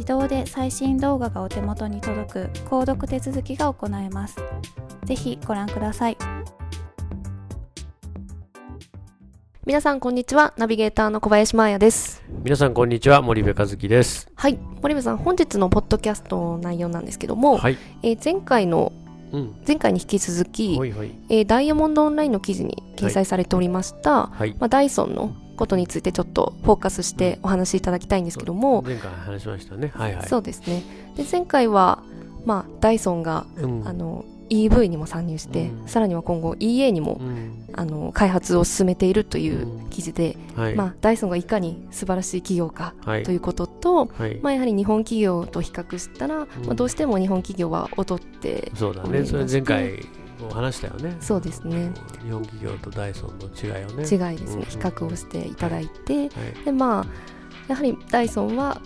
自動で最新動画がお手元に届く購読手続きが行えます。ぜひご覧ください。皆さんこんにちは。ナビゲーターの小林真彩です。皆さんこんにちは。森部和樹です。はい。森部さん本日のポッドキャストの内容なんですけども、はい、えー前回のうん、前回に引き続き、ほいほい。えーダイヤモンドオンラインの記事に掲載されておりました、はい。まあ、ダイソンのことについてちょっとフォーカスしてお話しいただきたいんですけども、前回話しましたね。はいはい。そうですね。で前回は、まあ、ダイソンが、うん。あの EV にも参入して、うん。さらには今後 EA にも、うん。あの開発を進めているといううん。記事で、はい。まあ、ダイソンがいかに素晴らしい企業かはい。ということと、はい。まあ、やはり日本企業と比較したら、まあ、どうしても日本企業は劣ってそうだね。それ前回も話したよね。そうですね。日本企業とダイソンの違いをね。違いですね、うん。比較をしていただいて、はい。でまあやはりダイソンは、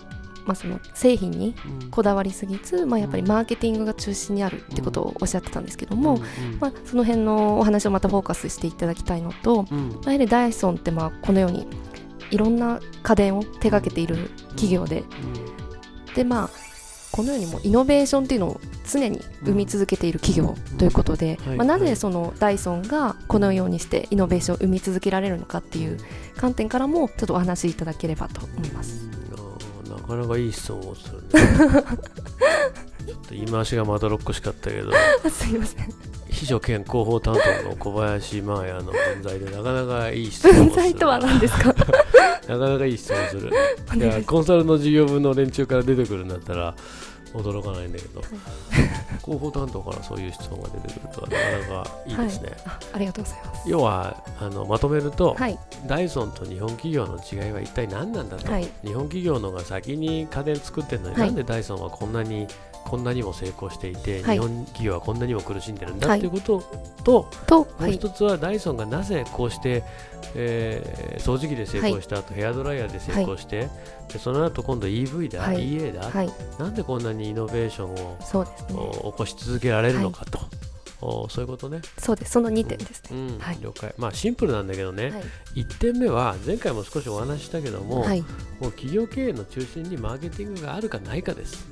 まあ、その製品にうん。こだわりすぎず、まあ、やっぱりマーケティングが中心にあるってことをおっしゃってたんですけども、うん。うん。まあ、その辺のお話をまたフォーカスしていただきたいのと、うん。まあ、やはりダイソンってまあこのようにいろんな家電を手掛けている企業で、でまあこのようにもうイノベーションっていうのを常に生み続けている企業ということで、はい。まあ、なはい。ぜそのダイソンがこのようにしてイノベーションを生み続けられるのかっていう観点からもちょっとお話しいただければと思います。なかなかいい質問をするね。ちょっと言い回しがまどろっこしかったけど。すいません。秘書兼広報担当の小林真彩の分際でなかなかいい質問をする分際とは何ですか？なかなかいい質問する。いやコンサルの事業部の連中から出てくるんだったら驚かないんだけど、広報担当からそういう質問が出てくるとはなかなかいいですね。あありがとうございます。要はあのまとめると、はいダイソンと日本企業の違いは一体何なんだと、はい日本企業のが先に家電作ってるのに、はいなんでダイソンはこんなにこんなにも成功していて、はい。日本企業はこんなにも苦しんでるんだはい。うことと、と、もはい。う一つはダイソンがなぜこうして、えー掃除機で成功した後、ヘアドライヤーで成功して、でその後今度 EV だ、はい。EA だ、はい。なんでこんなにイノベーションを、ね。お起こし続けられるのかと、おそういうことね、そうです。その2点です。ね。うん。はい。了解。まあシンプルなんだけどね、はい。1点目は前回も少しお話ししたけども、はい。もう企業経営の中心にマーケティングがあるかないかです、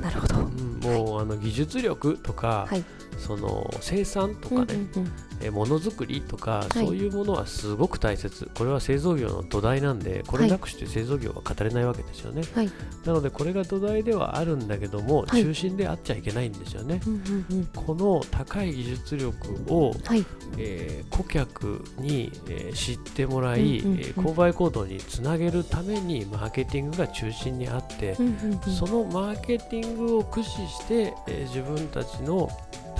なるほど。うんもうあの技術力とか、はい。その生産とかね、うんうんうん。えーものづくりとか、はい。そういうものはすごく大切。これは製造業の土台なんでこれなくして製造業は語れないわけですよね、はい。なのでこれが土台ではあるんだけども、はい。中心であっちゃいけないんですよね。うんうんうんこの高い技術力を、はい。えー顧客に、えー知ってもらい、うんうんうんえー購買行動につなげるためにマーケティングが中心にあって、うんうんうん。そのマーケティングを駆視して、えー自分たちの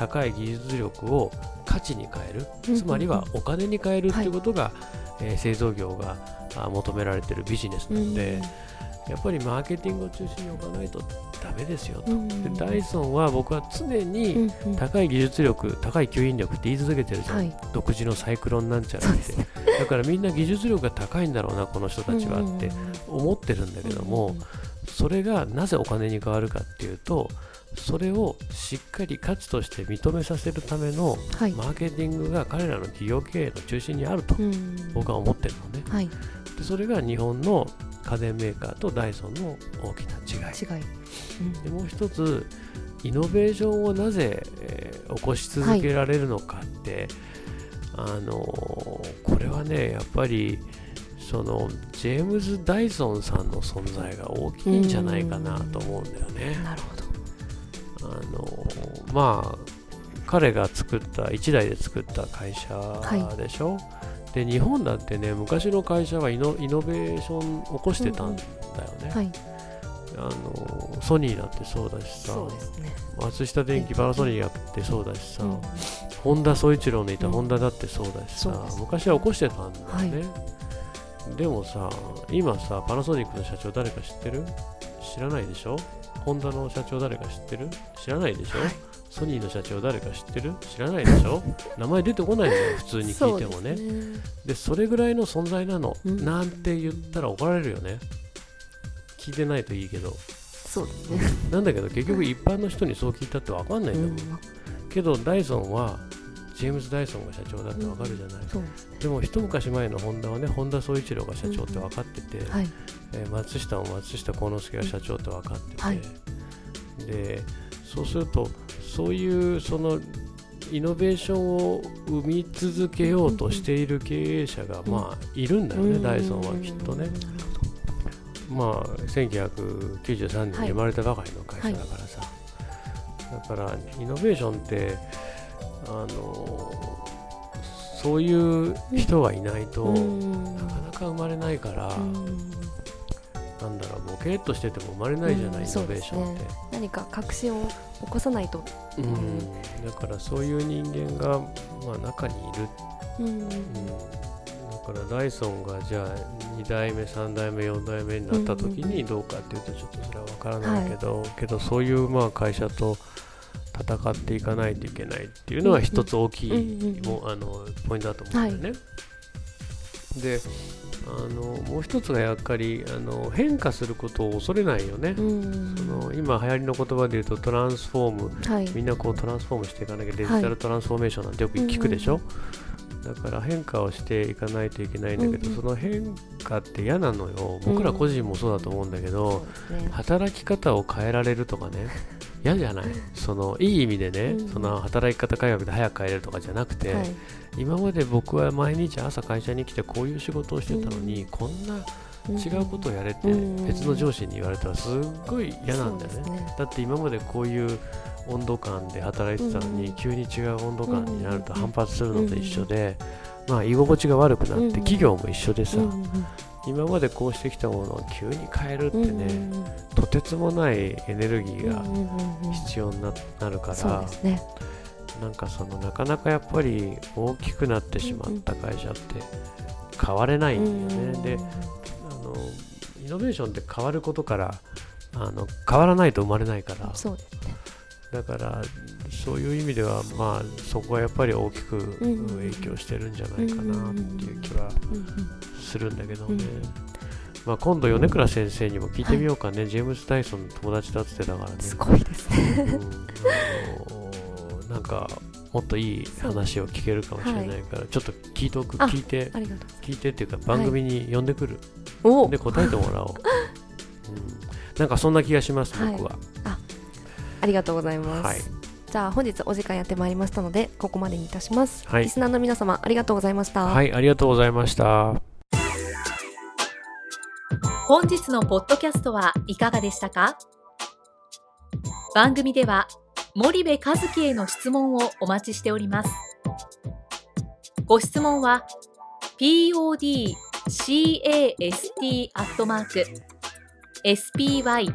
高い技術力を価値に変える、うんつまりはお金に変えるっていうことが、えー製造業があ求められているビジネスなので、やっぱりマーケティングを中心に置かないとダメですよと。うんでダイソンは僕は常に、高い技術力、高い吸引力って言い続けてるじゃん、はい。独自のサイクロンなんちゃらって、だからみんな技術力が高いんだろうな、この人たちはって思ってるんだけども、それがなぜお金に変わるかっていうと、それをしっかり価値として認めさせるためのはい。マーケティングが彼らの企業経営の中心にあるとうん。僕は思ってるのね。はい。でそれが日本の家電メーカーとダイソンの大きな違い。違い。でもう一つイノベーションをなぜ、えー起こし続けられるのかって、あのーこれはねやっぱりそのジェームズ・ダイソンさんの存在が大きいんじゃないかなと思うんだよね。なるほどあのーまあ彼が作った1台で作った会社でしょ、で日本だってね昔の会社はイノイノベーション起こしてたんだよね、はい。あのソニーだってそうだしさ。ね。松下電器パナソニーだってそうだしさ、うん。本田宗一郎のいたうん。ホンダだってそうだしさ、そうです昔は起こしてたんだよね、でもさ今さパナソニックの社長誰か知ってる？知らないでしょ？ホンダの社長誰か知ってる？知らないでしょ、はい。ソニーの社長誰か知ってる？知らないでしょ？名前出てこないんだよ 普通に聞いてもね。ですね。でそれぐらいの存在なの、うん。なんて言ったら怒られるよね。聞いてないといいけど。そうですね。なんだけど結局一般の人にそう聞いたって分かんないんだもん、うん。けどダイソンはジェームズ・ダイソンが社長だって分かるじゃない、そうですね。でも一昔前のホンダはね本田宗一郎が社長って分かってて、はいえー松下も松下幸之助が社長って分かってて、はい。でそうするとそういうそのイノベーションを生み続けようとしている経営者がまあいるんだよね、ダイソンはきっとね。まあ1993年に生まれたばかりの会社だからさ、だからイノベーションってあのそういう人がいないと、うん。なかなか生まれないから、うんなんだろうボケっとしてても生まれないじゃない、うんイノベーションって。何か革新を起こさないと。うん。だからそういう人間が、まあ、中にいる、うん。うん、だからダイソンがじゃあ2代目3代目4代目になった時にどうかっていうとちょっとそれは分からないけど、けどそういうまあ会社と戦っていかないといけないっていうのは一つ大きい、うんうんもうあのポイントだと思うんだよね。であのもう一つがやっぱりあの変化することを恐れないよね。うん。その今流行りの言葉で言うとトランスフォーム。はい。みんなこうトランスフォームしていかなきゃデジタルトランスフォーメーションなんてよく聞くでしょ、だから変化をしていかないといけないんだけど、うんうんその変化って嫌なのよ。僕ら個人もそうだと思うんだけど、そうですね。働き方を変えられるとかね嫌じゃない？そのいい意味でね、うん。その働き方改革で早く変えれるとかじゃなくて、はい。今まで僕は毎日朝会社に来てこういう仕事をしてたのに、こんな違うことをやれってうん。別の上司に言われたらすっごい嫌なんだよね。ね。だって今までこういう温度感で働いてたのに、うん。急に違う温度感になるとうん反発するのと一緒で、まあ居心地が悪くなって、うん。企業も一緒でさ、うん。うん今までこうしてきたものを急に変えるってうんね、うん。とてつもないエネルギーがうんうんうん必要にななるから、そうね。なんかそのなかなかやっぱり大きくなってしまった会社って変われないんだよね。であのイノベーションって変わることからあの変わらないと生まれないからそうですねだからそういう意味ではまあそこはやっぱり大きくうん影響してるんじゃないかなっていう気はするんだけどね、うんまあ、今度米倉先生にも聞いてみようかね、ジェームズ・ダイソンの友達だって言ってたからね。すごいですね。うん。なんかもっといい話を聞けるかもしれないから、ちょっと聞いとくあ聞いて。聞いてっていうか番組に呼んでくる、お。で答えてもらおう、うん、なんかそんな気がしますはい。僕はありがとうございます、はい。じゃあ本日お時間やってまいりましたのでここまでにいたします、はい。リスナーの皆様ありがとうございました、はい、ありがとうございました。本日のポッドキャストはいかがでしたか？番組では森部和樹への質問をお待ちしております。ご質問は podcast アットマーク spyder